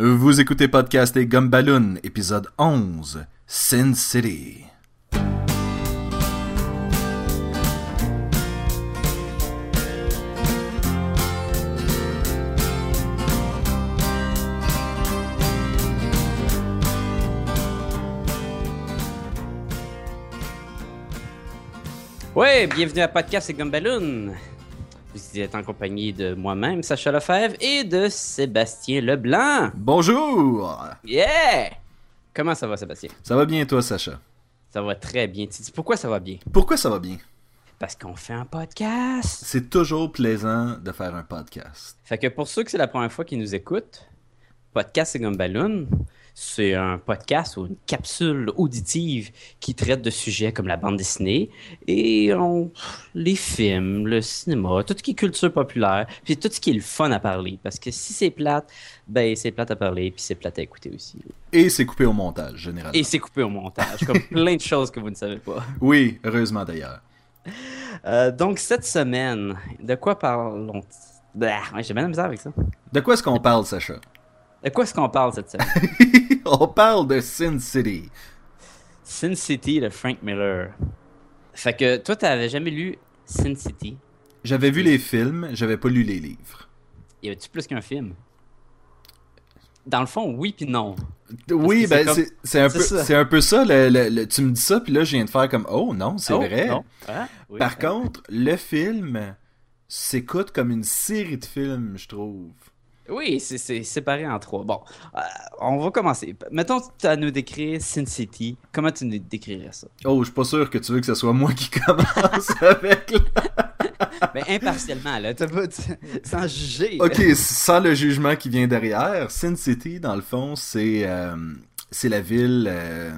Vous écoutez Podcast et Gumballoon, épisode 11, Sin City. Ouais, bienvenue à Podcast et Gumballoon. Vous êtes en compagnie de moi-même, Sacha Lefebvre, et de Sébastien Leblanc. Bonjour! Yeah! Comment ça va, Sébastien? Ça va bien, toi, Sacha? Ça va très bien. Tu dis pourquoi ça va bien? Pourquoi ça va bien? Parce qu'on fait un podcast. C'est toujours plaisant de faire un podcast. Fait que pour ceux que c'est la première fois qu'ils nous écoutent, Podcast et Gumballoon, c'est un podcast ou une capsule auditive qui traite de sujets comme la bande dessinée et on- les films, le cinéma, tout ce qui est culture populaire, puis tout ce qui est le fun à parler. Parce que si c'est plate, ben c'est plate à parler, puis c'est plate à écouter aussi. Et c'est coupé au montage, généralement. Et c'est coupé au montage, comme plein de choses que vous ne savez pas. Oui, heureusement d'ailleurs. Euh, donc cette semaine, de quoi parlons Bah, ouais, J'ai bien la misère avec ça. De quoi est-ce qu'on parle, Sacha? De quoi est-ce qu'on parle cette semaine? On parle de Sin City. Sin City de Frank Miller. Fait que toi, t'avais jamais lu Sin City? J'avais vu les films, j'avais pas lu les livres. Y avait-tu plus qu'un film? Dans le fond, oui puis non. Oui, ben c'est un, peu- ça. c'est un peu ça. le- le- le- tu me dis ça, puis là, je viens de faire comme Oh non, c'est Oh, vrai. non. Ah, oui. Par contre, le film s'écoute comme une série de films, je trouve. Oui, c'est- séparé en trois. Bon, euh, on va commencer. Mettons, tu as à nous décrire Sin City. Comment tu nous décrirais ça? Oh, je suis pas sûr que tu veux que ce soit moi qui commence avec. Ben, impartiellement, là. T'as pas, tu- sans juger. Ok, sans le jugement qui vient derrière, Sin City, dans le fond, c'est euh, c'est la ville. euh,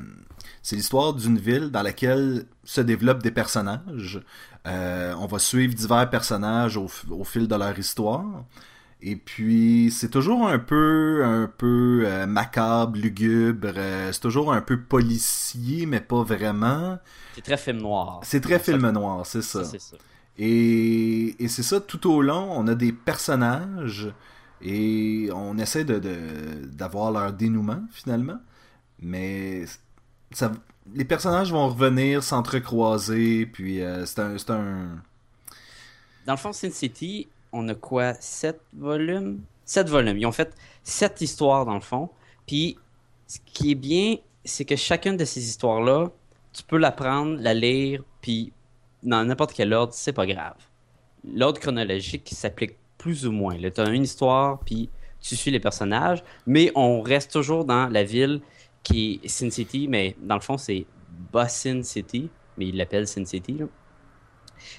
c'est l'histoire d'une ville dans laquelle se développent des personnages. Euh, on va suivre divers personnages au fil de leur histoire. Et puis, c'est toujours un peu, un peu euh, macabre, lugubre. euh, c'est toujours un peu policier, mais pas vraiment. C'est très film noir. C'est très Ça, film noir, c'est ça. ça, c'est ça. Et, et c'est ça, tout au long, on a des personnages et on essaie de, de- d'avoir leur dénouement finalement. Mais ça, les personnages vont revenir, s'entrecroiser, puis euh, c'est un, c'est un... Dans le fond, Sin City, on a quoi? Sept volumes? Sept volumes. Ils ont fait sept histoires dans le fond. Puis, ce qui est bien, c'est que chacune de ces histoires-là, tu peux la prendre, la lire, puis dans n'importe quel ordre, c'est pas grave. L'ordre chronologique s'applique plus ou moins. Tu as une histoire, puis tu suis les personnages, mais on reste toujours dans la ville qui est Sin City, mais dans le fond, c'est Bossin City, mais ils l'appellent Sin City.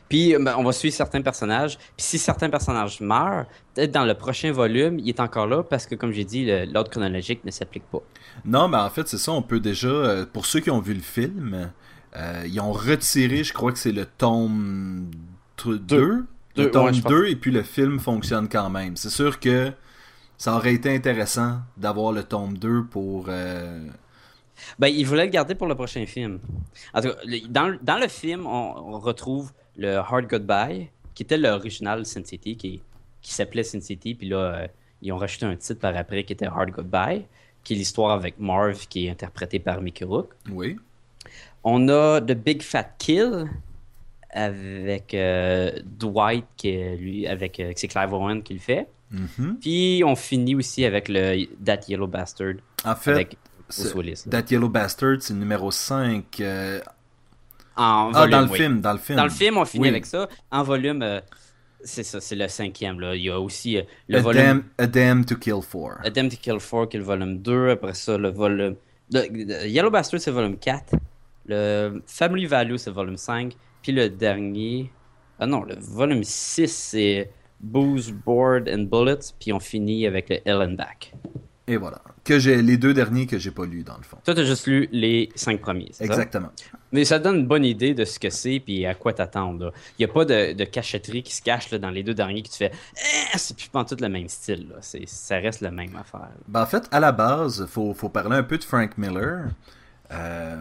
Puis ben, on va suivre certains personnages. Puis si certains personnages meurent, peut-être dans le prochain volume, il est encore là parce que, comme j'ai dit, l'ordre chronologique ne s'applique pas. Non, mais en fait, c'est ça, on peut déjà... euh, pour ceux qui ont vu le film, euh, ils ont retiré, je crois que c'est le tome 2, Deux. le tome ouais, je pense. 2, et puis le film fonctionne quand même. C'est sûr que ça aurait été intéressant d'avoir le tome 2 pour... euh, Ben, il voulait le garder pour le prochain film. En tout cas, dans, le- dans le film, on, on retrouve le Hard Goodbye, qui était l'original Sin City, qui, qui s'appelait Sin City. Puis là, euh, ils ont rajouté un titre par après qui était Hard Goodbye, qui est l'histoire avec Marv, qui est interprété par Mickey Rourke. Oui. On a The Big Fat Kill avec euh, Dwight, qui est lui, avec euh, c'est Clive Owen qui le fait. Mhm. Puis on finit aussi avec le That Yellow Bastard En fait, avec Bruce Willis. That Yellow Bastard, c'est le numéro 5. En Ah, volume, dans le oui. film, dans le film. Dans le film, on finit Oui. avec ça. En volume, euh, c'est ça, c'est le cinquième. Là. Il y a aussi euh, le A, volume Dam, A Dam to Kill For. A Dam to Kill 4, qui est le volume 2. Après ça, le volume. le- le Yellow Bastard, c'est volume 4. Le Family Value, c'est volume 5. Puis le dernier. Ah non, le volume 6, c'est Booze, Board and Bullets. Puis on finit avec le Hell and Back. Et voilà. Que j'ai les deux derniers que j'ai pas lus, dans le fond. Toi, t'as juste lu les 5 premiers, ça? Exactement. Mais ça donne une bonne idée de ce que c'est puis à quoi t'attendre. Il n'y a pas de, de cachetterie qui se cache là, dans les deux derniers qui tu fais Eh, c'est plus pas tout le même style. Là. C'est- Ça reste la même affaire. Ben, en fait, à la base, faut, faut parler un peu de Frank Miller, euh,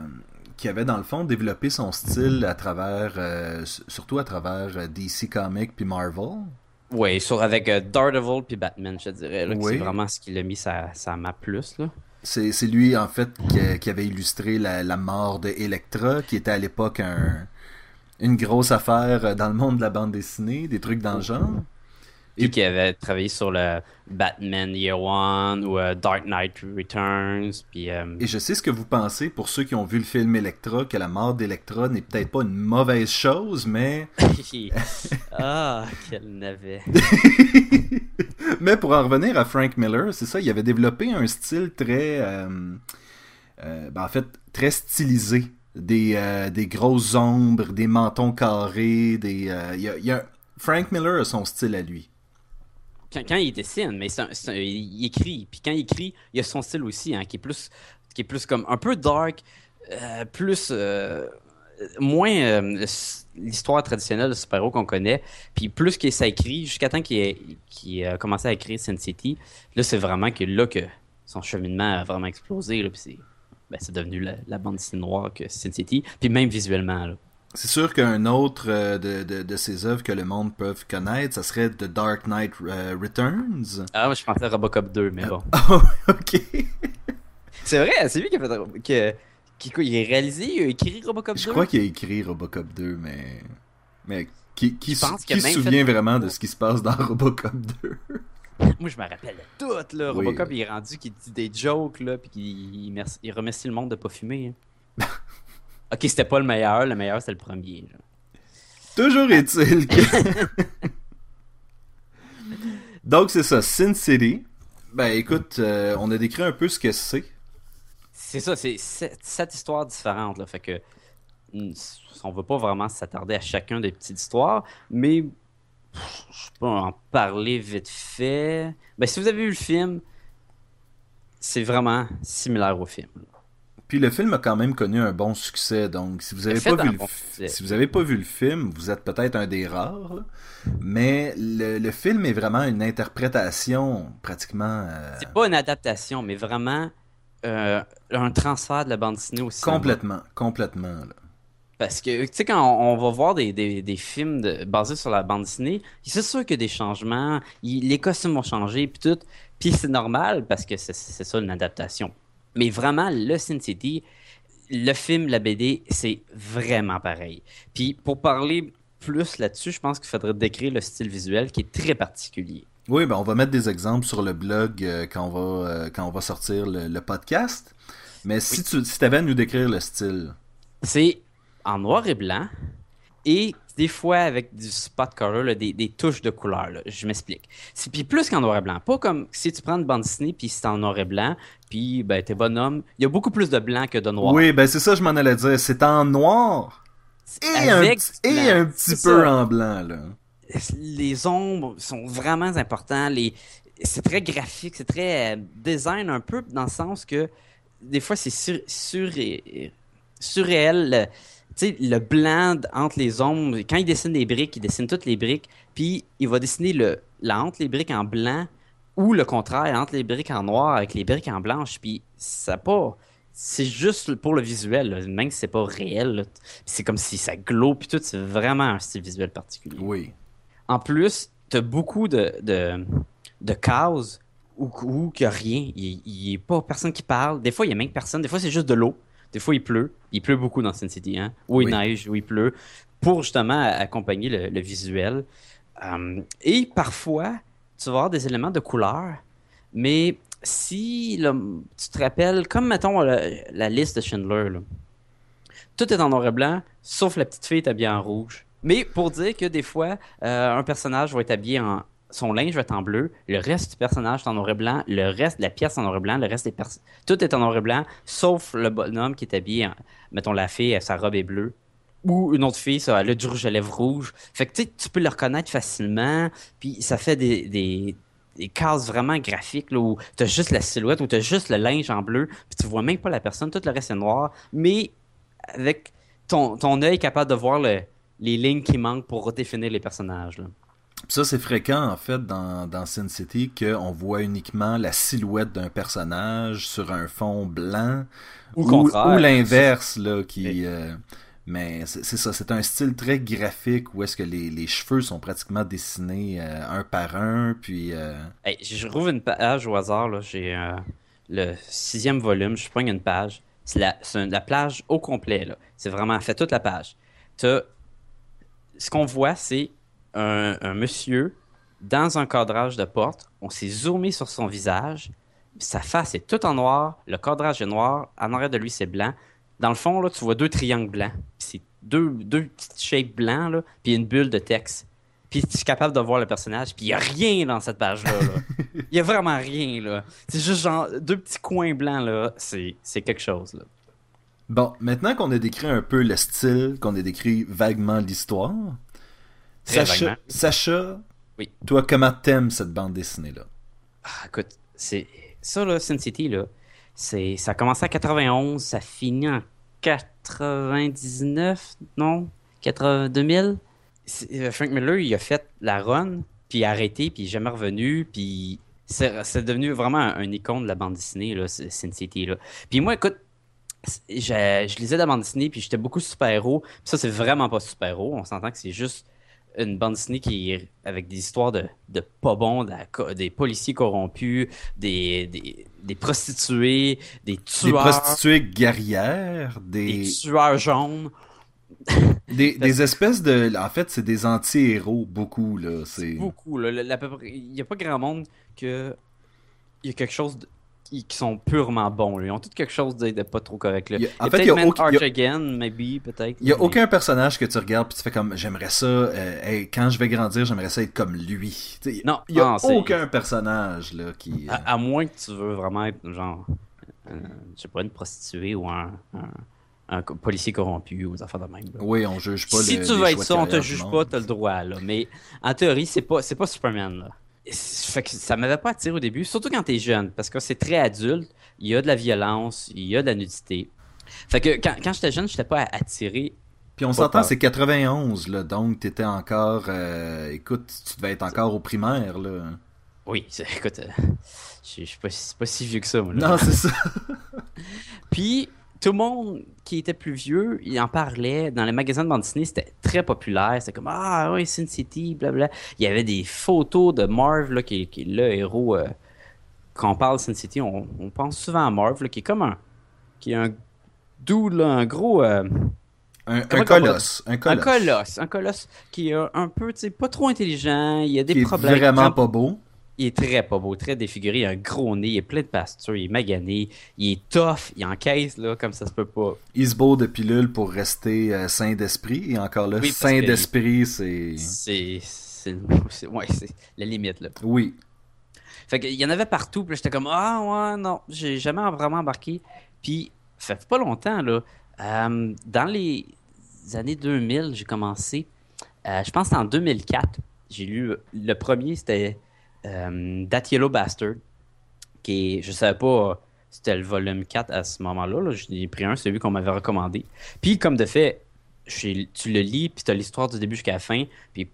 qui avait dans le fond développé son style à travers, euh, surtout à travers euh, DC Comics puis Marvel. Oui, sur, avec euh, Daredevil puis Batman, je te dirais. là, Oui. C'est vraiment ce qu'il a mis sa, sa map plus. Là. C'est c'est lui, en fait, qui, qui avait illustré la, la mort de Electra, qui était à l'époque un, une grosse affaire euh, dans le monde de la bande dessinée, des trucs dans le genre. Puis Et- qui avait travaillé sur le Batman Year One ou euh, Dark Knight Returns. Puis, euh, Et je sais ce que vous pensez, pour ceux qui ont vu le film Electra, que la mort d'Electra n'est peut-être pas une mauvaise chose, mais... ah, quel navet. mais pour en revenir à Frank Miller, c'est ça, il avait développé un style très... euh, ben, en fait, très stylisé. Des, des grosses ombres, des mentons carrés, des... y a- y a- Frank Miller a son style à lui. Quand, quand il dessine, mais il écrit. Puis quand il écrit, il y a son style aussi, hein, qui est plus, qui est plus comme un peu dark, euh, plus euh, moins euh, l'histoire traditionnelle de super-héros qu'on connaît. Puis plus que ça écrit, jusqu'à temps qu'il ait, a commencé à écrire Sin City, là c'est vraiment que là que son cheminement a vraiment explosé. Là, puis c'est, ben, devenu la, la bande dessinée noire que Sin City. Puis même visuellement. Là. C'est sûr qu'un autre euh, de, de, de ses œuvres que le monde peut connaître, ça serait The Dark Knight euh, Returns. Ah, moi, je pensais à Robocop 2, mais bon. Oh, ok. C'est vrai, c'est lui qui a fait. Que, qui, quoi, il est réalisé, il a écrit Robocop 2. Je crois qu'il a écrit Robocop 2, mais. Mais qui, qui, qui a se souvient fait- vraiment de ce qui se passe dans Robocop 2 Moi, je me rappelle tout, là. Oui. Robocop, il est rendu qu'il dit des jokes, là, puis qu'il il remercie le monde de pas fumer. hein. ok, c'était pas le meilleur, le meilleur, c'était le premier. là. Toujours est-il que. Donc, c'est ça, Sin City. Ben, écoute, euh, on a décrit un peu ce que c'est. C'est ça, c'est sept, sept histoires différentes, là. Fait que. mm, On veut pas vraiment s'attarder à chacun des petites histoires, mais. pff, Je peux en parler vite fait. Ben, si vous avez vu le film, c'est vraiment similaire au film. Puis le film a quand même connu un bon succès, donc si vous avez pas vu le bon si vous avez pas vu le film, vous êtes peut-être un des rares. là. Mais le, le film est vraiment une interprétation pratiquement euh, C'est pas une adaptation, mais vraiment euh, un transfert de la bande dessinée au cinéma. complètement, complètement. là. Parce que, tu sais, quand on, on va voir des, des, des films de- basés sur la bande dessinée, c'est sûr qu'il y a des changements, il- les costumes vont changer, puis tout. Puis c'est normal, parce que c'est ça une adaptation. Mais vraiment, le Sin City, le film, la BD, c'est vraiment pareil. Puis pour parler plus là-dessus, je pense qu'il faudrait décrire le style visuel qui est très particulier. Oui, ben on va mettre des exemples sur le blog euh, quand on va euh, quand on va sortir le, le podcast. Mais si tu si avais à nous décrire le style. C'est en noir et blanc et des fois avec du spot color, là, des, des touches de couleur. là. Je m'explique. C'est puis plus qu'en noir et blanc. Pas comme si tu prends une bande dessinée puis c'est en noir et blanc, puis ben t'es bonhomme. Il y a beaucoup plus de blanc que de noir. Oui, ben c'est ça je m'en allais dire, c'est en noir et un, Avec et un petit peu ça. en blanc là. Les ombres sont vraiment importants. Les... C'est très graphique, c'est très euh, design un peu dans le sens que des fois c'est sur... sur- surréel. le- Tu sais, le blanc entre les ombres, quand il dessine des briques, il dessine toutes les briques, puis il va dessiner le, la entre les briques en blanc ou le contraire, entre les briques en noir avec les briques en blanche, puis ça pas. C'est juste pour le visuel, là, même si c'est pas réel. C'est comme si ça glow, puis tout, c'est vraiment un style visuel particulier. Oui. En plus, t'as beaucoup de, de, de cases où, où qu'il n'y a rien. Il n'y a pas personne qui parle. Des fois, il y a même personne. Des fois, c'est juste de l'eau. Des fois, il pleut. Il pleut beaucoup dans Sin City. Hein? Ou il Oui. neige, ou il pleut. Pour justement accompagner le, le visuel. Euh, et parfois, tu vas avoir des éléments de couleur. Mais si tu te rappelles, comme mettons la, liste de Schindler, tout est en noir et blanc, sauf la petite fille est habillée en rouge. Mais pour dire que des fois, euh, un personnage va être habillé en. Son linge va être en bleu, le reste du personnage est en noir et blanc, le reste de la pièce en noir et blanc, le reste des pers- Tout est en noir et blanc, sauf le bonhomme qui est habillé en. Mettons, la fille, sa robe est bleue. Ou une autre fille, ça, elle a du rouge à lèvres rouge. Fait que tu sais, tu peux le reconnaître facilement, puis ça fait des, des, des cases vraiment graphiques là, où tu as juste la silhouette, où tu as juste le linge en bleu, puis tu vois même pas la personne, tout le reste est noir, mais avec ton, ton œil capable de voir le- les lignes qui manquent pour définir les personnages. là. Ça, c'est fréquent, en fait, dans, dans Sin City, qu'on voit uniquement la silhouette d'un personnage sur un fond blanc. Ou l'inverse, là, qui... euh, Mais c'est ça, c'est un style très graphique où est-ce que les, les cheveux sont pratiquement dessinés euh, un par un, puis... euh, je rouvre une page au hasard. J'ai euh, le sixième volume, je prends une page. C'est la, la plage au complet. C'est vraiment fait toute la page. Ce qu'on voit, c'est un, un monsieur dans un cadrage de porte. On s'est zoomé sur son visage. Sa face est toute en noir. Le cadrage est noir. En arrière de lui, c'est blanc. Dans le fond, là, tu vois deux triangles blancs. C'est deux, deux petites shapes blancs, là, puis une bulle de texte. Puis tu es capable de voir le personnage, puis il n'y a rien dans cette page-là. là. Il n'y a vraiment rien, là. C'est juste genre deux petits coins blancs, là. C'est quelque chose, là. Bon, maintenant qu'on a décrit un peu le style, qu'on a décrit vaguement l'histoire, Sacha, vaguement. Sacha Oui. toi, comment t'aimes cette bande dessinée-là? Ah, écoute, c'est ça, là, Sin City, là, ça a commencé en 91, ça finit en 99, non? 80, 2000? C'est- euh, Frank Miller, il a fait la run, puis arrêté, puis jamais revenu, puis c'est devenu vraiment un, icône de la bande dessinée, là, Sin City, là. Puis moi, écoute, je, je lisais la bande dessinée, puis j'étais beaucoup super-héros. Ça, c'est vraiment pas super-héros. On s'entend que c'est juste une bande dessinée qui est avec des histoires de, de pas bons, de des policiers corrompus, des, des, des prostituées, des Des tueurs, prostituées guerrières, des des, tueurs jaunes. des, des espèces de... En fait, c'est des anti-héros, beaucoup, là. C'est... Beaucoup. Là, Le- la- à peu près- il n'y a pas grand monde que. Il y a quelque chose de- qui, qui sont purement bons. Ils ont tous quelque chose de, de pas trop correct. Là. Il y a- en Il y a fait, il y peut-être a Man aucun- Arch Again, maybe, peut-être. Il y a mais- aucun personnage que tu regardes puis tu fais comme j'aimerais ça euh, hey, quand je vais grandir j'aimerais ça être comme lui. Non, il y a non, aucun personnage là qui euh, À, à moins que tu veux vraiment être genre, euh, je sais pas, une prostituée ou un, un, policier corrompu ou des affaires de même. là. Oui, on juge pas si le- tu veux être ça, on te juge pas, t'as le droit, là. Mais en théorie, c'est pas, c'est pas Superman, là. Fait que ça m'avait pas attiré au début, surtout quand t'es jeune, parce que c'est très adulte, il y a de la violence, il y a de la nudité. Fait que quand, quand j'étais jeune, j'étais pas attiré. Puis on s'entend c'est 91 là donc t'étais encore euh, écoute tu devais être encore au primaire là. Oui, écoute, euh, je je suis pas, si- pas si vieux que ça, moi. là. Non c'est ça. Puis, tout le monde qui était plus vieux, il en parlait. Dans les magasins de bande dessinée, c'était très populaire. C'était comme Ah oui, Sin City, blabla. Il y avait des photos de Marv, là, qui, est- qui est le héros. euh, quand on parle de Sin City, on, on pense souvent à Marv, là, qui est comme un. qui est un là, un gros. euh, Un, Comment un colosse, un un colosse. colosse. Un colosse qui est un peu, tu sais, pas trop intelligent. Il y a des qui est problèmes. vraiment Quand- pas beau. Il est très pas beau, très défiguré, il a un gros nez, il est plein de pastures, il est magané, il est tough, il encaisse là, comme ça se peut pas. Il se beau de pilule pour rester euh, sain d'esprit et encore là Oui, sain d'esprit c'est C'est. Ouais, c'est la limite, là. oui. Fait qu'il y en avait partout, puis j'étais comme, ah, ouais, non, j'ai jamais vraiment embarqué. Puis, ça fait pas longtemps, là. euh, dans les années 2000, j'ai commencé. euh, je pense en 2004. J'ai lu. Le premier, c'était euh, That Yellow Bastard. Qui est, je savais pas. C'était le volume 4 à ce moment-là. Là. J'en ai pris un, celui qu'on m'avait recommandé. Puis, comme de fait, j'ai- tu le lis, puis tu as l'histoire du début jusqu'à la fin. Puis,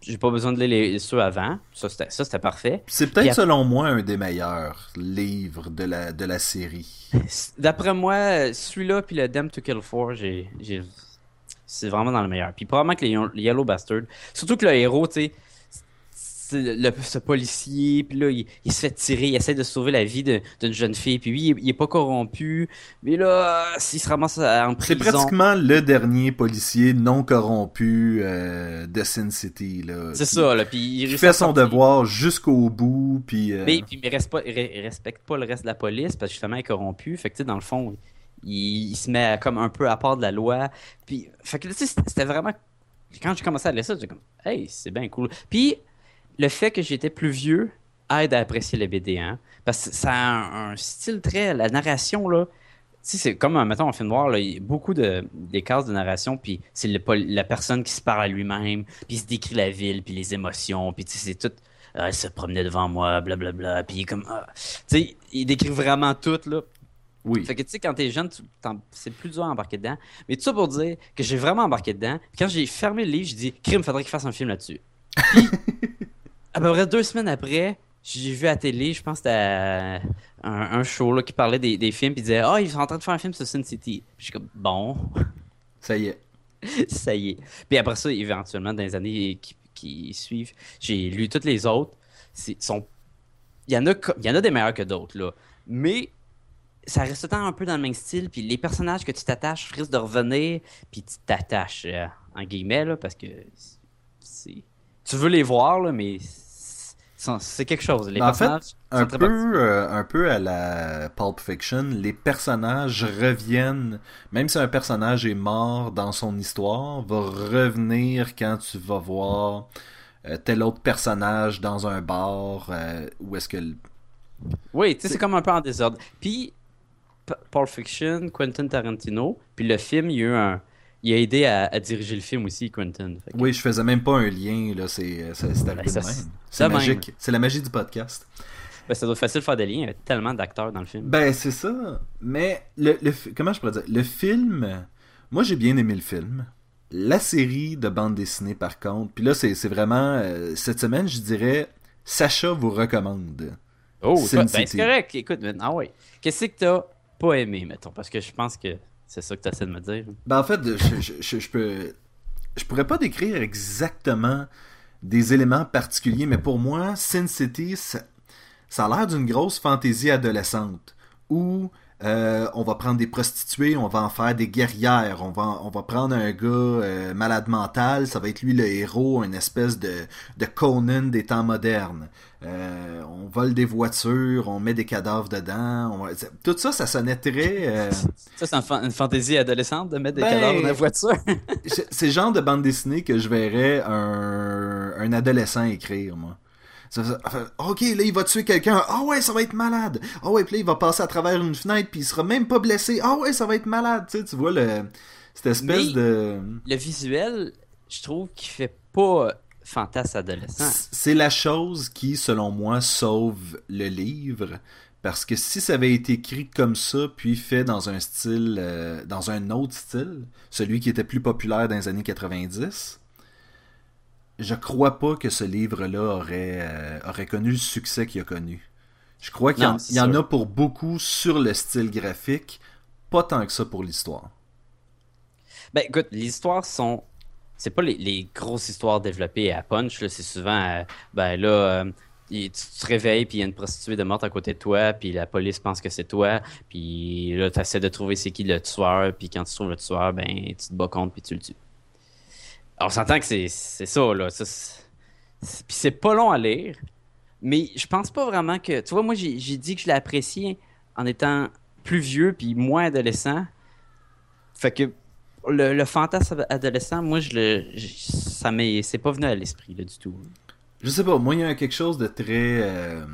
j'ai pas besoin de lire les, ceux avant. Ça, c'était ça, c'était parfait. C'est peut-être après- selon moi un des meilleurs livres de la, de la série. D'après moi, celui-là puis le Damn to Kill 4, j'ai, j'ai- c'est vraiment dans le meilleur. Puis probablement que les Yellow Bastard, surtout que le héros, tu sais, c'est le, ce policier, puis là, il, il se fait tirer, il essaie de sauver la vie d'une jeune fille, puis lui, il, est- il est pas corrompu, mais là, s'il se ramasse en C'est prison... pratiquement le dernier policier non corrompu euh, de Sin City. là, C'est ça, là, puis il fait son devoir jusqu'au bout, puis... euh, Mais puis, il reste pas, il re- il respecte pas le reste de la police parce que justement il est corrompu. Fait que tu sais, dans le fond, il, il se met comme un peu à part de la loi. Puis, fait que tu sais, c'était vraiment. Quand j'ai commencé à lire ça, j'étais comme, hey, c'est bien cool. Puis, le fait que j'étais plus vieux aide à apprécier le BD, hein. Parce que ça a un, un style très. La narration, là. C'est comme, mettons, en film noir, là, il y a beaucoup de, des cases de narration, puis c'est la personne qui se parle à lui-même, puis il se décrit la ville, puis les émotions, puis tu sais, c'est tout. Elle se promenait devant moi, blablabla, puis comme. ah. Tu sais, il décrit vraiment tout, là. Oui. Fait que tu sais, quand t'es jeune, c'est plus dur à embarquer dedans. Mais tout ça pour dire que j'ai vraiment embarqué dedans. Puis quand j'ai fermé le livre, j'ai dit, crime, faudrait qu'il fasse un film là-dessus. À peu près deux semaines après, j'ai vu à la télé, je pense que c'était euh, un, un show là, qui parlait des, des films, puis disait, ah, ils sont en train de faire un film sur Sin City. Puis je suis comme, bon. Ça y est. ça y est. Puis après ça, éventuellement, dans les années qui, suivent, j'ai lu toutes les autres. Sont... Il, y en a, il y en a des meilleurs que d'autres, là. Mais ça reste tant un peu dans le même style, puis les personnages que tu t'attaches risquent de revenir, puis tu t'attaches, euh, en guillemets, là, parce que c'est... tu veux les voir, là, mais c'est quelque chose. Les personnages, fait, un peu, euh, un peu à la Pulp Fiction, les personnages reviennent, même si un personnage est mort dans son histoire, va revenir quand tu vas voir euh, tel autre personnage dans un bar, où est-ce que... Oui, tu sais, c'est comme un peu en désordre. Puis, Pulp Fiction, Quentin Tarantino, puis le film, il a un... Il a aidé à, diriger le film aussi, Quentin. Oui, je faisais même pas un lien, là, c'est arrivé ben, même. C'est magique. C'est la magie du podcast. Ben, ça doit être facile de faire des liens, il y a tellement d'acteurs dans le film. Ben, c'est ça. Mais, le, comment je pourrais dire? Le film, moi j'ai bien aimé le film. La série de bande dessinée, par contre, puis là, c'est vraiment. Euh, cette semaine, je dirais, Sacha vous recommande. Oh, ben, c'est correct. Écoute, maintenant, ah ouais. Qu'est-ce que t'as pas aimé, mettons, parce que je pense que c'est ça que tu essaies de me dire. Ben, en fait, je, je, pourrais pas décrire exactement des éléments particuliers, mais pour moi, Sin City, ça, ça a l'air d'une grosse fantaisie adolescente où euh, on va prendre des prostituées, on va en faire des guerrières, on va, on va prendre un gars euh, malade mental, ça va être lui le héros, une espèce de, de Conan des temps modernes. Euh, on vole des voitures, on met des cadavres dedans. Tout ça, ça sonnait très... Ça, c'est une, fantaisie adolescente de mettre des ben, cadavres dans la voiture. c'est le genre de bande dessinée que je verrais un, un adolescent écrire, moi. Ok, là, il va tuer quelqu'un. Ah ouais, ça va être malade. Ah ouais, puis là, il va passer à travers une fenêtre, puis il sera même pas blessé. Ah ouais, ça va être malade. Tu, sais, tu vois, le, cette espèce de. Le visuel, je trouve qu'il fait pas fantasme adolescent. C'est la chose qui, selon moi, sauve le livre. Parce que si ça avait été écrit comme ça, puis fait dans un style, euh, dans un autre style, celui qui était plus populaire dans les années 90, je crois pas que ce livre-là aurait, euh, aurait connu le succès qu'il a connu. Je crois qu'il y, en, a pour beaucoup sur le style graphique, pas tant que ça pour l'histoire. Ben écoute, les histoires sont. C'est pas les, grosses histoires développées à punch, c'est souvent. Euh, ben là. Euh, tu te réveilles, puis il y a une prostituée de morte à côté de toi, puis la police pense que c'est toi, puis là, tu essaies de trouver c'est qui le tueur, puis quand tu trouves le tueur, ben, tu te bats contre, puis tu le tues on s'entend que c'est ça, là. Puis c'est pas long à lire. Mais je pense pas vraiment que. Tu vois, moi, j'ai dit que je l'ai apprécié en étant plus vieux puis moins adolescent. Fait que le, fantasme adolescent, moi, je le. ça m'est. C'est pas venu à l'esprit, là, du tout. Je sais pas, moi, il y a quelque chose de très. Euh,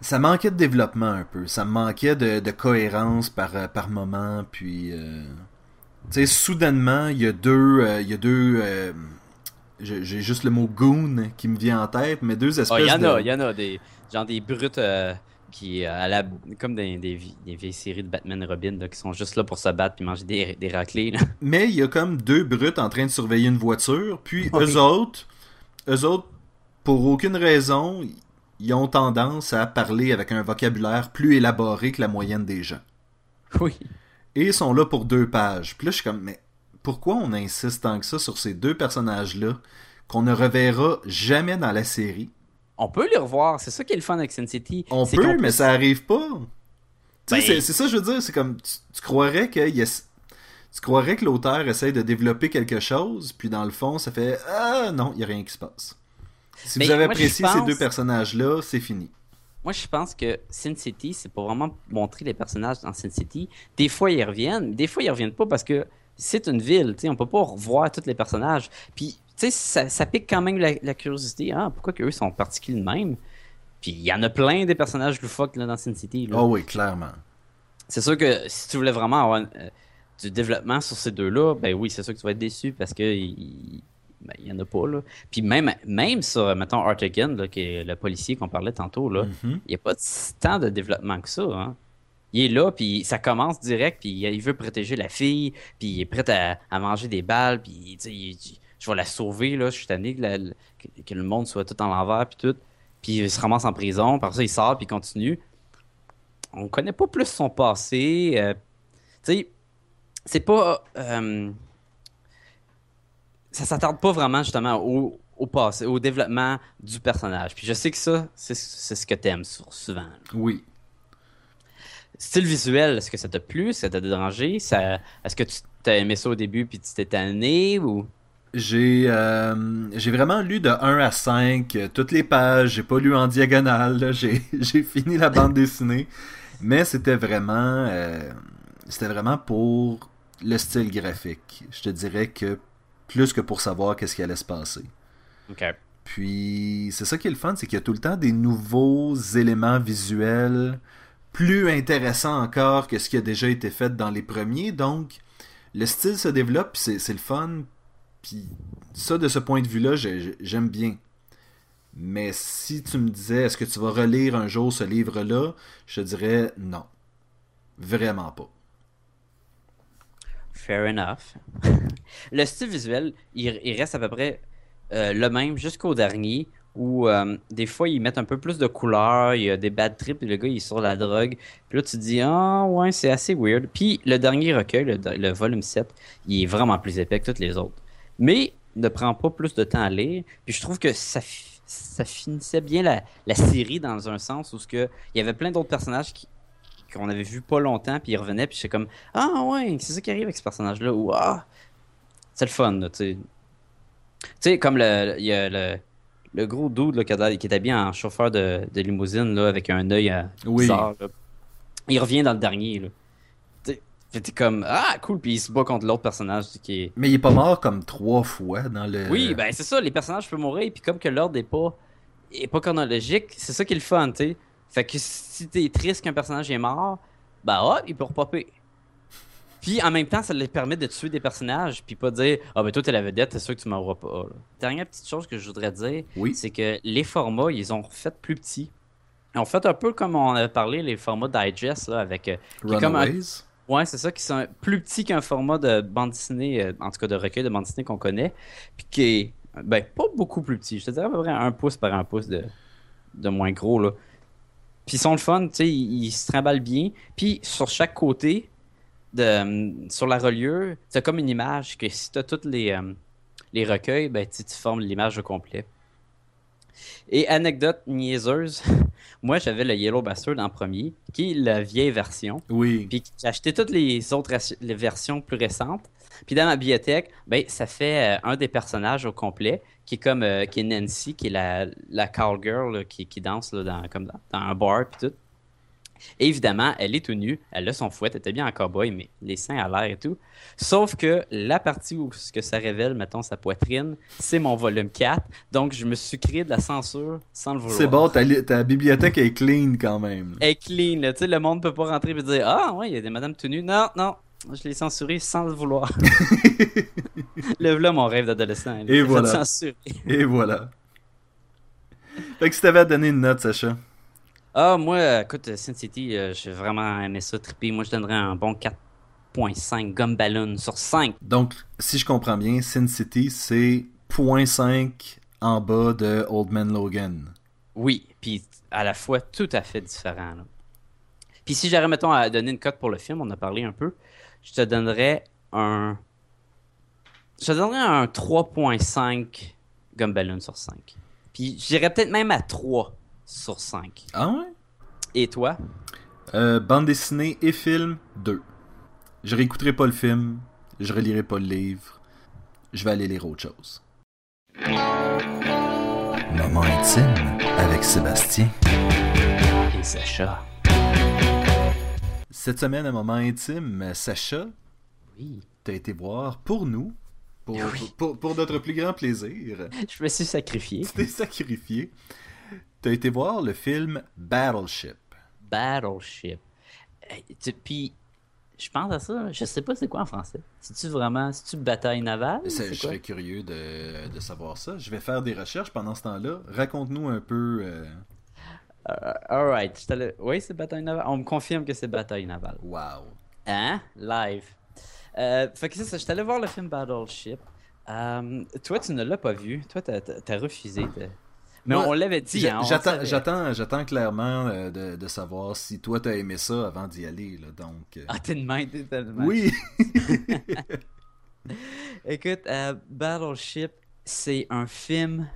ça manquait de développement un peu. Ça manquait de, cohérence par, par moment, puis. Euh, sais, soudainement, il y a deux. Euh, il y a deux. Euh, j'ai juste le mot goon qui me vient en tête, mais deux ah, espèces. Il y en a, il y en a des. Genre des brutes euh, qui. À la, comme des, des, vieilles séries de Batman et Robin qui sont juste là pour se battre puis manger des, des raclés. Mais il y a comme deux brutes en train de surveiller une voiture, puis eux autres. Eux autres, pour aucune raison, ils ont tendance à parler avec un vocabulaire plus élaboré que la moyenne des gens. Oui. Et ils sont là pour deux pages. Puis là, je suis comme, mais pourquoi on insiste tant que ça sur ces deux personnages-là qu'on ne reverra jamais dans la série? On peut les revoir, c'est ça qui est le fun avec Sin City. On peut, mais ça arrive pas. Ben... C'est ça, je veux dire, c'est comme, tu, croirais que tu croirais que l'auteur essaye de développer quelque chose, puis dans le fond, ça fait Ah non, il n'y a rien qui se passe. Si vous avez apprécié ces deux personnages-là, c'est fini. Moi, je pense que Sin City, c'est pour vraiment montrer les personnages dans Sin City. Des fois, ils reviennent, des fois, ils reviennent pas parce que c'est une ville. On peut pas revoir tous les personnages. Puis, tu sais, ça, pique quand même la, curiosité. Ah, pourquoi qu'eux sont particuliers de même? Puis, il y en a plein des personnages loufoques là, dans Sin City. Oh oui, clairement. C'est sûr que si tu voulais vraiment avoir euh, du développement sur ces deux-là, ben oui, c'est sûr que tu vas être déçu parce que ben, il n'y en a pas. Là. Puis même, même sur, mettons, Artigan, là, qui est le policier qu'on parlait tantôt, là, il n'y a pas tant de développement que ça. Hein. Il est là, puis ça commence direct, puis il veut protéger la fille, puis il est prêt à, manger des balles, puis je vais la sauver, là, je suis tanné que, le monde soit tout en l'envers, puis tout. Puis il se ramasse en prison, par ça il sort, puis il continue. On connaît pas plus son passé. Euh, tu sais, c'est pas. euh, ça s'attarde pas vraiment justement au, au passé, au développement du personnage. Puis je sais que ça, c'est c'est ce que t'aimes souvent. Oui. Style visuel, est-ce que ça t'a plu? Ça t'a dérangé? Ça... Est-ce que tu t'as aimé ça au début puis tu t'es tanné ou? J'ai euh, j'ai vraiment lu de 1 à 5 euh, toutes les pages, j'ai pas lu en diagonale, j'ai fini la bande dessinée, mais c'était vraiment euh, c'était vraiment pour le style graphique. Je te dirais que plus que pour savoir qu'est-ce qui allait se passer. Puis c'est ça qui est le fun, c'est qu'il y a tout le temps des nouveaux éléments visuels plus intéressants encore que ce qui a déjà été fait dans les premiers. Donc le style se développe, puis c'est c'est le fun. Puis ça, de ce point de vue-là, j'ai- j'ai- j'aime bien. Mais si tu me disais, est-ce que tu vas relire un jour ce livre-là, je te dirais non. Vraiment pas. Fair enough. le style visuel, il, il reste à peu près euh, le même jusqu'au dernier, où euh, des fois ils mettent un peu plus de couleurs, il y a des bad trips, le gars il est sur la drogue. Puis là tu te dis, ah ouais, c'est assez weird. Puis le dernier recueil, le, le volume 7, il est vraiment plus épais que tous les autres. Mais ne prend pas plus de temps à lire. Puis je trouve que ça, ça finissait bien la, la série dans un sens où ce que, il y avait plein d'autres personnages qui qu'on avait vu pas longtemps, puis ils revenaient, puis j'étais comme Ah ouais, c'est ça qui arrive avec ce personnage-là, ou Ah, c'est le fun, tu sais. Tu sais, comme le, il y a le, le gros dude là, qui, est habillé en chauffeur de, de limousine, là, avec un œil euh, Oui. bizarre, là. Il revient dans le dernier, là. Tu sais, fait t'es comme Ah, cool, puis il se bat contre l'autre personnage qui est. Mais il est pas mort comme trois fois dans le. Oui, ben c'est ça, les personnages peuvent mourir, puis comme que l'ordre est pas, est pas chronologique, c'est ça qui est le fun, tu sais. Fait que si t'es triste qu'un personnage est mort, bah hop, il peut repopper. Puis en même temps, ça leur permet de tuer des personnages, puis pas dire Ah ben toi t'es la vedette, c'est sûr que tu m'auras pas. là. Dernière petite chose que je voudrais dire, Oui. c'est que les formats, ils ont fait plus petits. Ils ont fait un peu comme on avait parlé, les formats digest, là, avec. euh, est comme un- Runaways. Ouais, c'est ça, qui sont plus petits qu'un format de bande dessinée, euh, en tout cas de recueil de bande dessinée qu'on connaît, puis qui est, ben, pas beaucoup plus petit. Je te dirais à peu près un pouce par un pouce de, de moins gros, là. Puis ils sont le fun, tu sais, ils, ils se trimballent bien. Puis sur chaque côté, de, euh, sur la reliure, c'est comme une image que si tu as tous les, euh, les recueils, ben, tu, formes l'image au complet. Et anecdote niaiseuse, moi j'avais le Yellow Bastard en premier, qui est la vieille version. Oui. Puis j'ai acheté toutes les autres les versions plus récentes. Puis dans ma bibliothèque, ben, ça fait euh, un des personnages au complet, qui est comme euh, qui est Nancy, qui est la, la cowgirl là, qui, qui danse là, dans, comme dans, dans un bar puis tout. Et évidemment, elle est tout nue, elle a son fouet, elle était bien en cowboy, mais les seins à l'air et tout. Sauf que la partie où ce que ça révèle, mettons, sa poitrine, c'est mon volume 4. Donc je me suis créé de la censure sans le vouloir. C'est bon, ta, ta bibliothèque est clean quand même. Elle est clean. Tu sais, le monde peut pas rentrer et dire Ah, ouais, il y a des madames tout nues. Non, non, je l'ai censuré sans le vouloir. le là, mon rêve d'adolescent. Et voilà. Et voilà. Fait que si t'avais à donner une note, Sacha? Ah, moi, écoute, Sin City, euh, j'ai vraiment aimé ça, trippé. Moi, je donnerais un bon 4.5 Gum Balloon sur 5. Donc, si je comprends bien, Sin City, c'est 0.5 en bas de Old Man Logan. Oui, puis à la fois tout à fait différent. là. Puis si j'aurais, mettons, à donner une cote pour le film, on a parlé un peu, je te donnerais un. Je te donnerais un 3.5 Gum Balloon sur 5. Puis j'irais peut-être même à 3 sur 5. Ah ouais? Et toi? Euh, bande dessinée et film, 2. Je réécouterai pas le film, je relirai pas le livre, je vais aller lire autre chose. Moment intime avec Sébastien. Et Sacha. Cette semaine, un moment intime, Sacha, Oui. t'as été voir pour nous, pour, Oui. pour, pour notre plus grand plaisir, Je me suis sacrifié. tu t'es sacrifié. T'as été voir le film Battleship. Battleship. Tu- Puis, je pense à ça, je sais pas c'est quoi en français. C'est-tu vraiment, c'est-tu bataille navale? Je quoi? serais curieux de, de savoir ça. Je vais faire des recherches pendant ce temps-là. Raconte-nous un peu. euh, Euh, alright, le- Oui, c'est bataille navale. On me confirme que c'est bataille navale. Wow. Hein? Live. Euh, fait que c'est ça, je suis allé voir le film Battleship. Euh, toi, tu ne l'as pas vu. Toi, t'as, t'as- t'as refusé. de- Mais on l'avait dit. Hein, j'attends, j'attends, clairement euh, de, de, savoir si toi t'as aimé ça avant d'y aller. Là, donc, euh. Ah, t'es de main, t'es tellement. Oui! Écoute, Battleship, c'est un film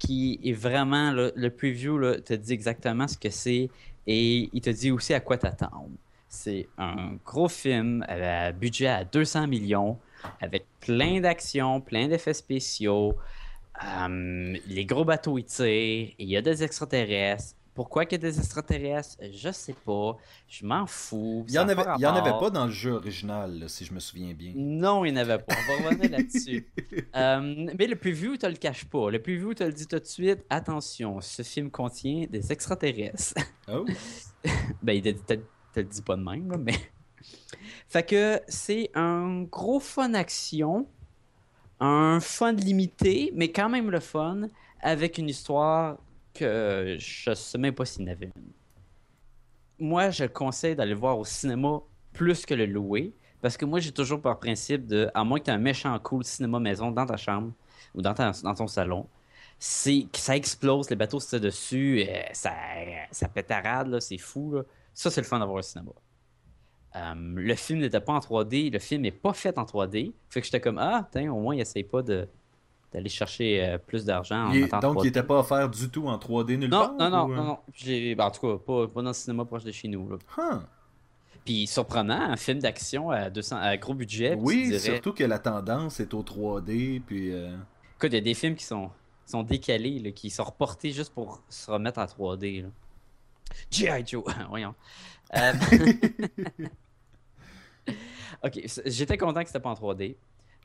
qui est vraiment. le preview te dit exactement ce que c'est et il te dit aussi à quoi t'attendre. C'est un gros film à budget à 200 millions avec plein d'actions, plein d'effets spéciaux. Euh, les gros bateaux ils tirent, il y a des extraterrestres. Pourquoi qu'il y a des extraterrestres? Je sais pas. Je m'en fous. Il n'y en, avait, en avait pas dans le jeu original, si je me souviens bien. Non, il n'y en avait pas. On va revenir là-dessus. Euh, mais le preview, tu le cache pas. Le preview, tu le dit tout de suite attention, ce film contient des extraterrestres. Oh Ben, il te, te le dit pas de même, mais. Fait que c'est un gros fun action, un fun limité, mais quand même le fun, avec une histoire que je sais même pas s'il y en avait une. Moi, je conseille d'aller voir au cinéma plus que le louer, parce que moi, j'ai toujours par principe de, à moins que tu aies un méchant cool cinéma maison dans ta chambre ou dans, ton salon, que ça explose, les bateaux se dessus, euh, ça, ça pétarade, c'est fou. Ça, c'est le fun d'avoir au cinéma. Euh, le film n'était pas en 3D, le film n'est pas fait en 3D. Fait que j'étais comme, ah, au moins, il essaye pas de d'aller chercher euh, plus d'argent en Donc, il n'était pas offert du tout en 3D nulle non, part? Non, non, non, non. Ben, en tout cas, pas, pas, dans le cinéma proche de chez nous. Puis surprenant, un film d'action à, 200, à gros budget. Oui, surtout que la tendance est au 3D. Puis, euh... Écoute, il y a des films qui sont, sont décalés, qui sont reportés juste pour se remettre en 3D. G.I. Joe, voyons. Euh, ok, j'étais content que c'était pas en 3D.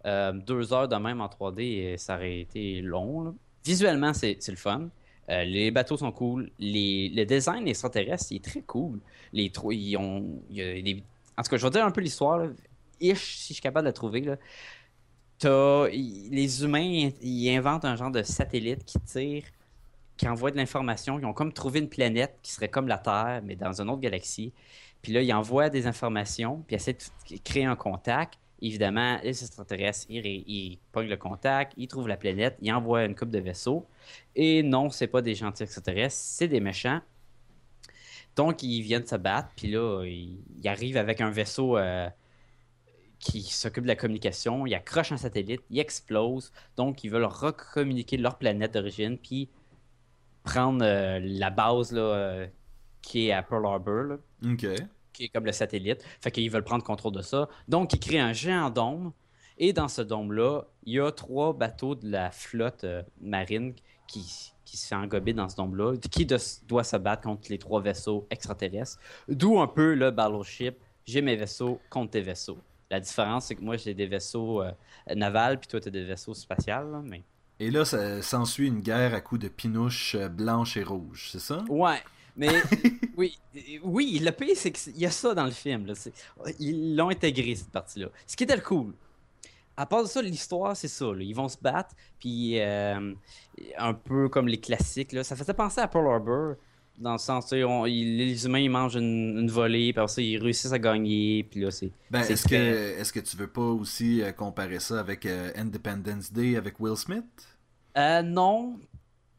Euh, deux heures de même en 3D, ça aurait été long. Visuellement, c'est le fun. Euh, les bateaux sont cool. Les, le design extraterrestre, est très cool. Les ils ont, En tout cas, je vais dire un peu l'histoire. Ish, si je suis capable de la trouver. Là. les humains, ils inventent un genre de satellite qui tire qui envoient de l'information. Ils ont comme trouvé une planète qui serait comme la Terre, mais dans une autre galaxie. Puis là, ils envoient des informations, puis ils essaient de créer un contact. Évidemment, les extraterrestres, ils, ils pognent le contact, ils trouvent la planète, ils envoient une coupe de vaisseaux. Et non, c'est pas des gentils extraterrestres, c'est des méchants. Donc, ils viennent se battre, puis là, ils, arrivent avec un vaisseau euh, qui s'occupe de la communication, ils accrochent un satellite, ils explosent. Donc, ils veulent recommuniquer leur planète d'origine, puis prendre euh, la base là, euh, qui est à Pearl Harbor. Qui est comme le satellite. Fait qu'ils veulent prendre contrôle de ça. Donc, ils créent un géant dôme. Et dans ce dôme-là, il y a trois bateaux de la flotte euh, marine qui, qui se fait engober dans ce dôme-là, qui doit se battre contre les trois vaisseaux extraterrestres. D'où un peu le battleship. J'ai mes vaisseaux contre tes vaisseaux. La différence, c'est que moi, j'ai des vaisseaux navals, puis toi, tu as des vaisseaux spatials. mais... Et là, ça s'ensuit une guerre à coups de pinouches euh, blanches et rouges, c'est ça? Ouais. Mais oui, oui, le pire, c'est qu'il y a ça dans le film. Là. Ils l'ont intégré, cette partie-là. Ce qui était le cool. À part de ça, l'histoire, c'est ça. Ils vont se battre, puis euh, un peu comme les classiques. Là. Ça faisait penser à Pearl Harbor, dans le sens où les humains ils mangent une, volée, puis après ça ils réussissent à gagner, puis là c'est. Ben, est-ce que est-ce que tu veux pas aussi euh, comparer ça avec euh, Independence Day avec Will Smith? Euh, Non,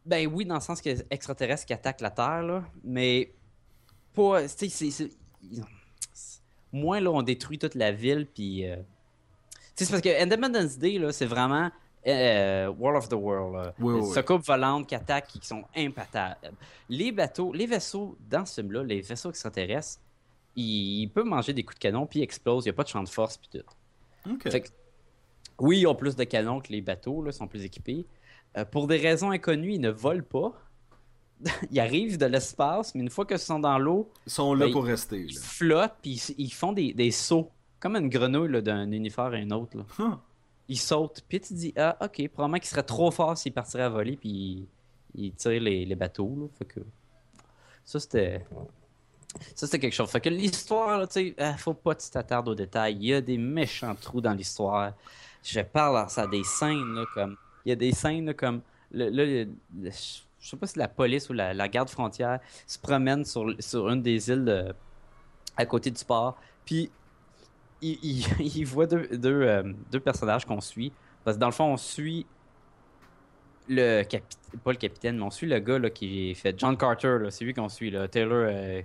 ben oui dans le sens que extraterrestres qui attaquent la Terre là, mais pas, moins là on détruit toute la ville puis. Euh... c'est parce que Independence Day là c'est vraiment euh, World of the World. Ce couple volante qui attaque, qui sont impatables. Les bateaux, les vaisseaux dans ce film-là, les vaisseaux extraterrestres, ils, peuvent manger des coups de canon puis ils explosent. Il n'y a pas de champ de force puis tout. oui, ils ont plus de canons que les bateaux, là, sont plus équipés. Euh, pour des raisons inconnues, ils ne volent pas. ils arrivent de l'espace, mais une fois qu'ils sont dans l'eau, ils sont là ben, pour rester. Ils flottent puis ils, font des, sauts, comme une grenouille d'un univers à un autre. Là il saute, puis tu dis, ah, ok, probablement qu'il serait trop fort s'il partirait à voler, puis il, tire les, bateaux. Là, fait que ça, c'était. Ça, c'était quelque chose. Fait que l'histoire, tu sais, ah, faut pas que tu t'attardes aux détails. Il y a des méchants trous dans l'histoire. Je parle ça des scènes, là, comme. Il y a des scènes, comme. Le, le, je sais pas si la police ou la, garde frontière se promène sur, sur une des îles à côté du port. Puis il, voit deux, deux, euh, deux personnages qu'on suit. Parce que dans le fond, on suit le capitaine, pas le capitaine, mais on suit le gars là, qui fait John Carter, là, c'est lui qu'on suit, là, Taylor euh,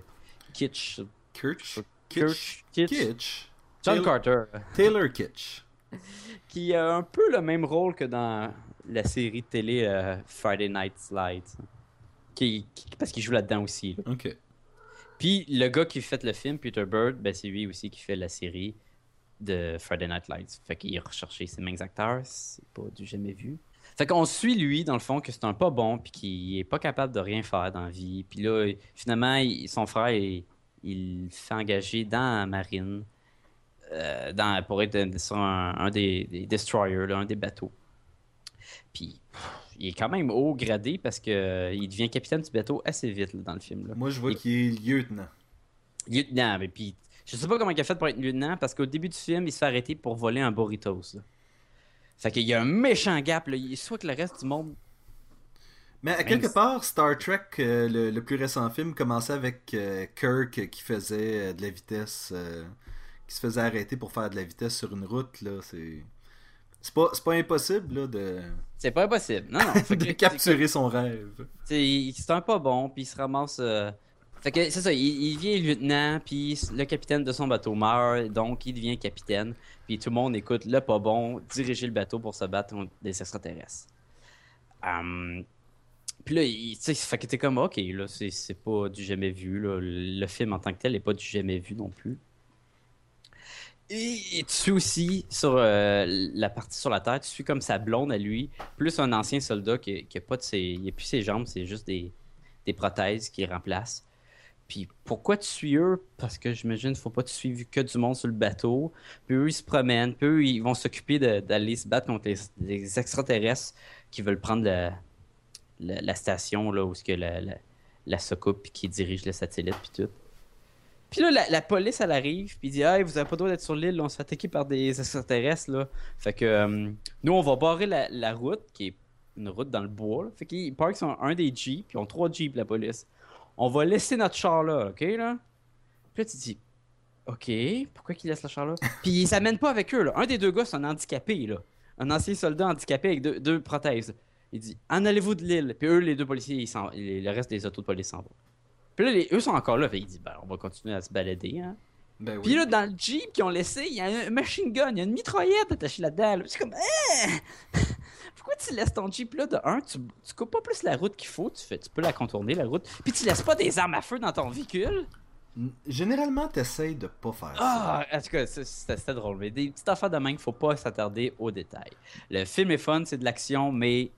Kitsch. Kitsch. Kitsch. Kitsch. Kitsch. John Taylor- Carter. Taylor Kitsch. Qui a un peu le même rôle que dans la série de télé euh, Friday Night Lights. Qui, qui- parce qu'il joue là-dedans aussi. là. Ok. Puis le gars qui fait le film, Peter Bird, ben, c'est lui aussi qui fait la série de Friday Night Lights. Fait qu'il a recherché ses mêmes acteurs, c'est pas du jamais vu. Fait qu'on suit lui, dans le fond, que c'est un pas bon, puis qu'il est pas capable de rien faire dans la vie. Puis là, finalement, il- son frère, il, fait engager dans la marine euh, dans, pour être sur un, un des, des destroyers, là, un des bateaux. Puis il est quand même haut gradé parce que euh, il devient capitaine du bateau assez vite là, dans le film. Là. Moi, je vois Et- qu'il est lieutenant. Lieutenant, mais puis je sais pas comment il a fait pour être lieutenant parce qu'au début du film, il se fait arrêter pour voler un burritos. Là. Fait qu'il y a un méchant gap, là. Il- soit que le reste du monde. Mais à Même quelque si- part, Star Trek, euh, le, le plus récent film, commençait avec euh, Kirk qui faisait euh, de la vitesse, qui se faisait arrêter pour faire de la vitesse sur une route. là. C'est c'est pas, c'est pas impossible là, de, C'est pas impossible. Non, non. Fait que- de capturer son rêve. C'est un pas bon, puis il se ramasse. euh, Fait que c'est ça, il, il devient lieutenant, puis le capitaine de son bateau meurt, donc il devient capitaine, puis tout le monde écoute le pas bon diriger le bateau pour se battre contre des extraterrestres. Hum, Puis là, il- fait que t'es comme, ok, là, c'est c'est pas du jamais vu, là. Le film en tant que tel n'est pas du jamais vu non plus. Et, tu suis aussi sur euh, la partie sur la Terre, tu suis comme sa blonde à lui, plus un ancien soldat qui, qui a pas de ses, il a plus ses jambes, c'est juste des, des prothèses qui remplacent. Puis pourquoi tu suis eux? Parce que j'imagine faut pas te suivre que du monde sur le bateau. Puis eux ils se promènent, puis eux ils vont s'occuper d'aller se battre contre les, extraterrestres qui veulent prendre la, station là où ce que la, la, la qui dirige le satellite puis tout. Puis là, la, police, elle arrive, puis dit Hey, vous avez pas le droit d'être sur l'île, on se fait attaquer par des extraterrestres. Là. Fait que euh, nous, on va barrer la, route, qui est une route dans le bois. Là. Fait qu'ils parkent sur un, des Jeeps, puis ils ont trois Jeeps, la police. On va laisser notre char là, OK, là? Puis là, tu dis OK, pourquoi qu'ils laissent le char là Puis ils s'amènent pas avec eux, là. Un des deux gars, c'est un handicapé, là. Un ancien soldat handicapé avec deux, prothèses. Il dit En allez-vous de l'île Puis eux, les deux policiers, ils le reste des autos de police s'en vont. Puis là, les- eux sont encore là. Fait il dit Ben, on va continuer à se balader, hein. Ben oui. Puis là, dans le Jeep qu'ils ont laissé, il y a un machine gun, il y a une mitraillette attachée là-dedans. là. C'est comme, Hein? pourquoi tu laisses ton Jeep là de un, tu, tu coupes pas plus la route qu'il faut, tu, fais, tu peux la contourner la route, puis tu laisses pas des armes à feu dans ton véhicule? Généralement, t'essayes de pas faire ça. Ah, en tout cas, ça, c'était drôle. Mais des petites affaires de même, faut pas s'attarder aux détails. Le film est fun, c'est de l'action, mais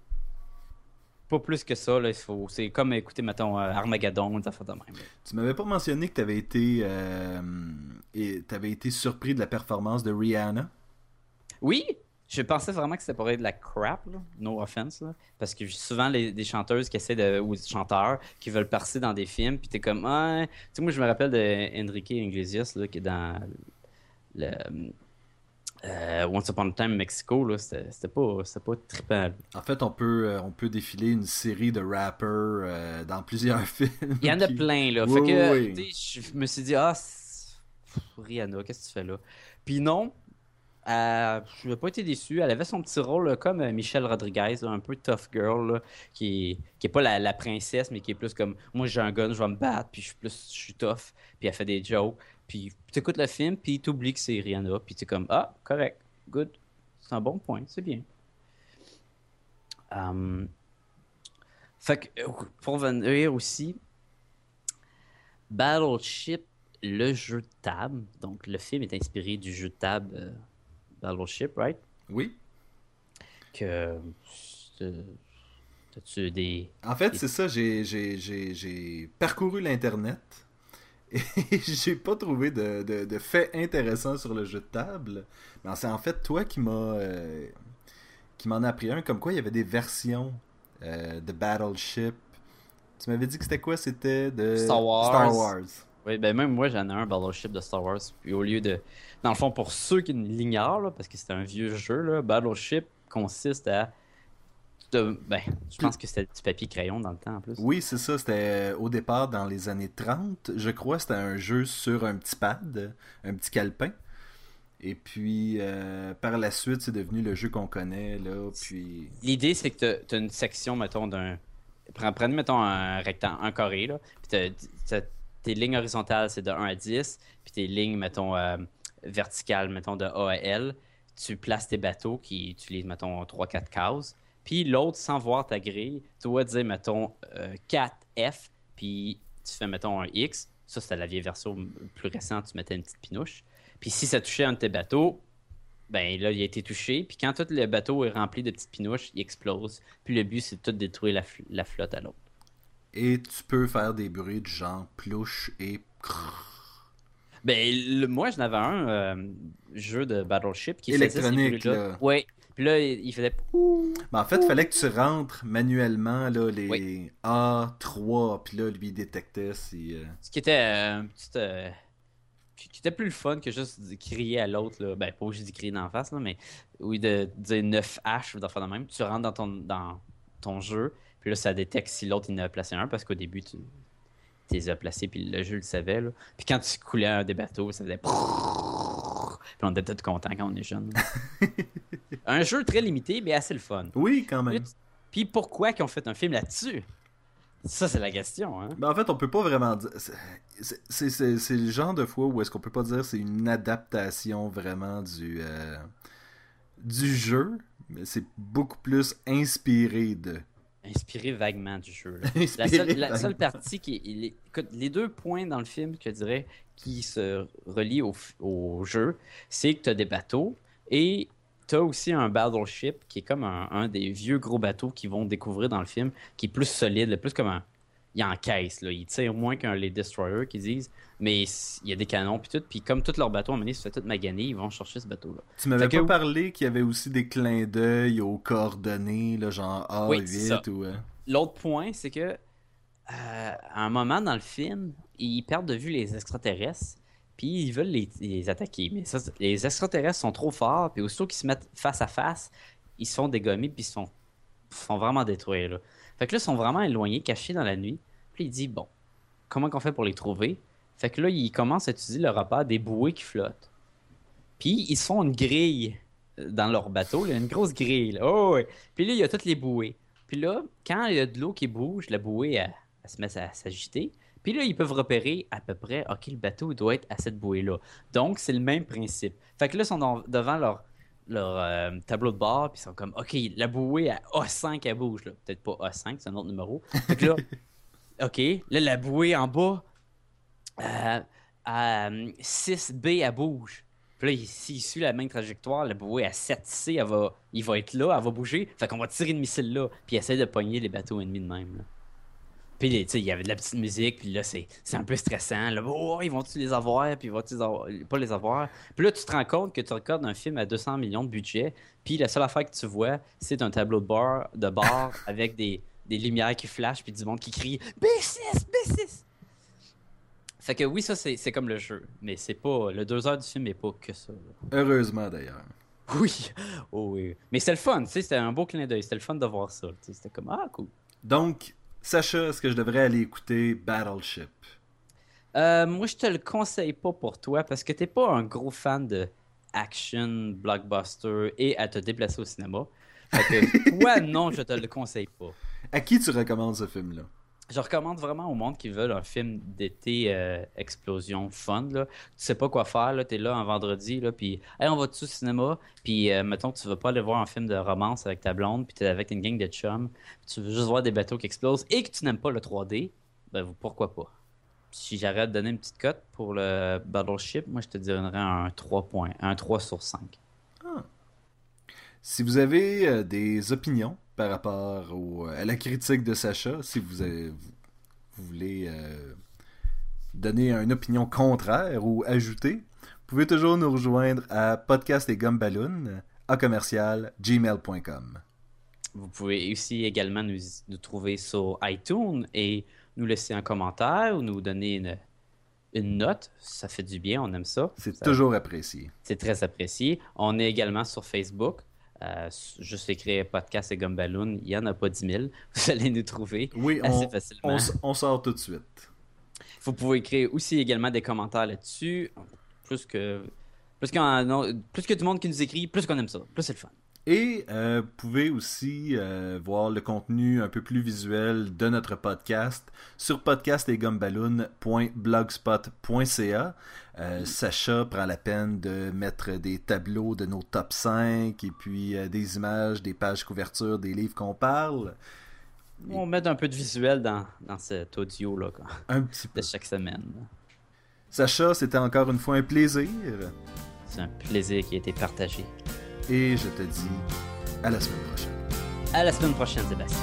pas plus que ça. Là, il faut, c'est comme écouter, mettons, euh, Armageddon, des affaires de même. Tu m'avais pas mentionné que t'avais été, euh, et été surpris de la performance de Rihanna? Oui, je pensais vraiment que c'était pour être de la crap, là. no offense, là. parce que souvent les, des chanteuses qui essaient de, ou des chanteurs qui veulent passer dans des films, puis t'es comme, ah, tu sais, moi je me rappelle de Enrique Iglesias là, qui est dans le euh, Once Upon a Time Mexico, là, c'était pas, c'était pas trippant. En fait, on peut, euh, on peut défiler une série de rappers euh, dans plusieurs films. Il y en a qui- plein, là. Oui, fait que, oui, je me suis dit, ah, Rihanna, qu'est-ce que tu fais là? Puis non, euh, je n'ai pas été déçu. Elle avait son petit rôle là, comme Michelle Rodriguez, là, un peu tough girl, là, qui, qui est pas la, la princesse, mais qui est plus comme moi j'ai un gun, je vais me battre, puis je suis plus je suis tough, puis elle fait des jokes. Puis tu écoutes le film, puis tu oublies que c'est Rihanna, puis tu es comme ah, correct, good, c'est un bon point, c'est bien. Um, fait que, euh, pour venir aussi, Battleship, le jeu de table. Donc, le film est inspiré du jeu de table euh, Battleship, right? Oui. Que. T'as-tu des. En fait, c'est ça, j'ai, j'ai, j'ai, j'ai parcouru l'Internet et j'ai pas trouvé de, de, de faits intéressants sur le jeu de table. Mais c'est en fait toi qui m'as euh, qui m'en a appris un, comme quoi il y avait des versions euh, de Battleship. Tu m'avais dit que c'était quoi? C'était de Star Wars. Star Wars. Oui, ben même moi, j'en ai un Battleship de Star Wars. Puis au lieu de. Dans le fond, pour ceux qui l'ignorent, parce que c'est un vieux jeu, là, Battleship consiste à. De- ben, je pense que c'était du papier crayon dans le temps en plus. Oui, c'est ça. C'était euh, au départ dans les années 30. Je crois c'était un jeu sur un petit pad, un petit calepin. Et puis, par la suite, c'est devenu le jeu qu'on connaît, là, puis... L'idée, c'est que tu as une section, mettons, d'un... Prenez, mettons, un rectangle, un carré, là, puis tes lignes horizontales, c'est de 1 à 10, puis tes lignes, mettons, verticales, mettons, de A à L, tu places tes bateaux qui utilisent, mettons, 3-4 cases. Puis l'autre, sans voir ta grille, tu dois dire, mettons, 4F, euh, puis tu fais, mettons, un X. Ça, c'était la vieille version plus récente, tu mettais une petite pinouche. Puis si ça touchait un de tes bateaux, ben là, il a été touché. Puis quand tout le bateau est rempli de petites pinouches, il explose. Puis le but, c'est de tout détruire la, flotte à l'autre. Et tu peux faire des bruits du genre plouche et ben, moi, j'en avais un euh, jeu de Battleship qui faisait ces bruits-là. Oui. Puis là, il faisait. Ben, en fait, il fallait que tu rentres manuellement là, les A3, puis là, lui, il détectait si. Euh, Ce qui était euh, euh, qui était plus le fun que juste de crier à l'autre. Là. Ben, pas obligé de crier d'en face, là, mais oui, de, dire 9H ou d'en faire de même. Tu rentres dans ton, dans ton jeu, puis là, ça détecte si l'autre il en a placé un, parce qu'au début, tu les as placés, puis le jeu le savait. Là. Puis quand tu coulais un des bateaux, ça faisait. Puis on était tout content quand on est jeune. un jeu très limité, mais assez le fun. Oui, quand même. Puis pourquoi qu'ils ont fait un film là-dessus? Ça, c'est la question. Hein? Ben, en fait, on peut pas vraiment dire. C'est le genre de fois où est-ce qu'on peut pas dire c'est une adaptation vraiment du, euh, du jeu, mais c'est beaucoup plus inspiré de. Inspiré vaguement du jeu. la, seule, partie qui. les deux points dans le film, que je dirais, qui se relient au, jeu, c'est que tu as des bateaux et tu as aussi un battleship qui est comme un, des vieux gros bateaux qu'ils vont découvrir dans le film, qui est plus solide, plus comme un. Il encaisse, là. il tire moins qu'un les Destroyer qu'ils disent, mais il y a des canons puis tout. Puis comme tous leurs bateaux, à un moment donné, se fait tout maganer, ils vont chercher ce bateau-là. Tu m'avais pas parlé qu'il y avait aussi des clins d'œil aux coordonnées, là, genre A8 ou. Euh, L'autre point, c'est que euh, à un moment dans le film, ils perdent de vue les extraterrestres, puis ils veulent les, attaquer. Mais ça, les extraterrestres sont trop forts, puis aussitôt qu'ils se mettent face à face, ils se font dégommer, puis ils se font vraiment détruire. Là. Fait que là, ils sont vraiment éloignés, cachés dans la nuit. Puis il dit, bon, comment qu'on fait pour les trouver? Fait que là, ils commencent à utiliser le repas des bouées qui flottent. Puis ils font une grille dans leur bateau, là, une grosse grille. Oh, Puis là, il y a toutes les bouées. Puis là, quand il y a de l'eau qui bouge, la bouée, elle, se met à s'agiter. Puis là, ils peuvent repérer à peu près, OK, le bateau doit être à cette bouée-là. Donc, c'est le même principe. Fait que là, ils sont devant leur, leur euh, tableau de bord, puis ils sont comme, OK, la bouée à A5, elle bouge. Peut-être pas A5, c'est un autre numéro. Là, OK, là, la bouée en bas, euh, à 6B, elle bouge. Puis là, s'il suit la même trajectoire, la bouée à 7C, elle va, il va être là, elle va bouger. Fait qu'on va tirer une missile là, puis essayer de pogner les bateaux ennemis de même. Là. Puis, il y avait de la petite musique, puis là, c'est un peu stressant. Là, oh, ils vont-tu les avoir, puis vont-tu pas les avoir? Puis là, tu te rends compte que tu regardes un film à 200 millions de budget, puis la seule affaire que tu vois, c'est un tableau de bord, de bar avec des, des lumières qui flashent, puis du monde qui crie B6, B6! Fait que oui, ça, c'est comme le jeu. Mais c'est pas. Le deux heures du film n'est pas que ça. Heureusement, d'ailleurs. Oui. Oh, oui. Mais c'est le fun, tu sais, c'était un beau clin d'œil. C'était le fun de voir ça. C'était comme, ah, cool. Donc, Sacha, est-ce que je devrais aller écouter Battleship? Euh, moi, je te le conseille pas pour toi parce que t'es pas un gros fan de action, blockbuster et à te déplacer au cinéma. Fait que toi, non, je te le conseille pas. À qui tu recommandes ce film-là? Je recommande vraiment au monde qui veulent un film d'été euh, explosion fun. Là. Tu sais pas quoi faire, tu es là un vendredi, puis on va tout au cinéma, puis euh, mettons tu veux pas aller voir un film de romance avec ta blonde, puis tu es avec une gang de chums, tu veux juste voir des bateaux qui explosent et que tu n'aimes pas le 3D, ben pourquoi pas? Si j'arrête de donner une petite cote pour le Battleship, moi je te dirais un 3 points, un 3 sur 5. Ah. Si vous avez euh, des opinions par rapport à la critique de Sacha, si vous, voulez euh, donner une opinion contraire ou ajouter, vous pouvez toujours nous rejoindre à podcast et à commercial gmail.com. Vous pouvez aussi également nous, trouver sur iTunes et nous laisser un commentaire ou nous donner une, une note. Ça fait du bien, on aime ça. C'est toujours apprécié. C'est très apprécié. On est également sur Facebook. Euh, juste écrire podcast et Gumballoon, il n'y en a pas 10 000. Vous allez nous trouver oui, assez facilement. On, sort tout de suite. Vous pouvez écrire aussi également des commentaires là-dessus. Plus que, Plus, plus que tout le monde qui nous écrit, plus qu'on aime ça. Plus c'est le fun. Et euh, vous pouvez aussi euh, voir le contenu un peu plus visuel de notre podcast sur podcastetgumballoon.blogspot.ca. Euh, Sacha prend la peine de mettre des tableaux de nos top 5 et puis euh, des images, des pages couverture des livres qu'on parle. On met un peu de visuel dans, dans cet audio-là. Un petit peu. De chaque semaine. Sacha, c'était encore une fois un plaisir. C'est un plaisir qui a été partagé. Et je te dis à la semaine prochaine. À la semaine prochaine, Sébastien.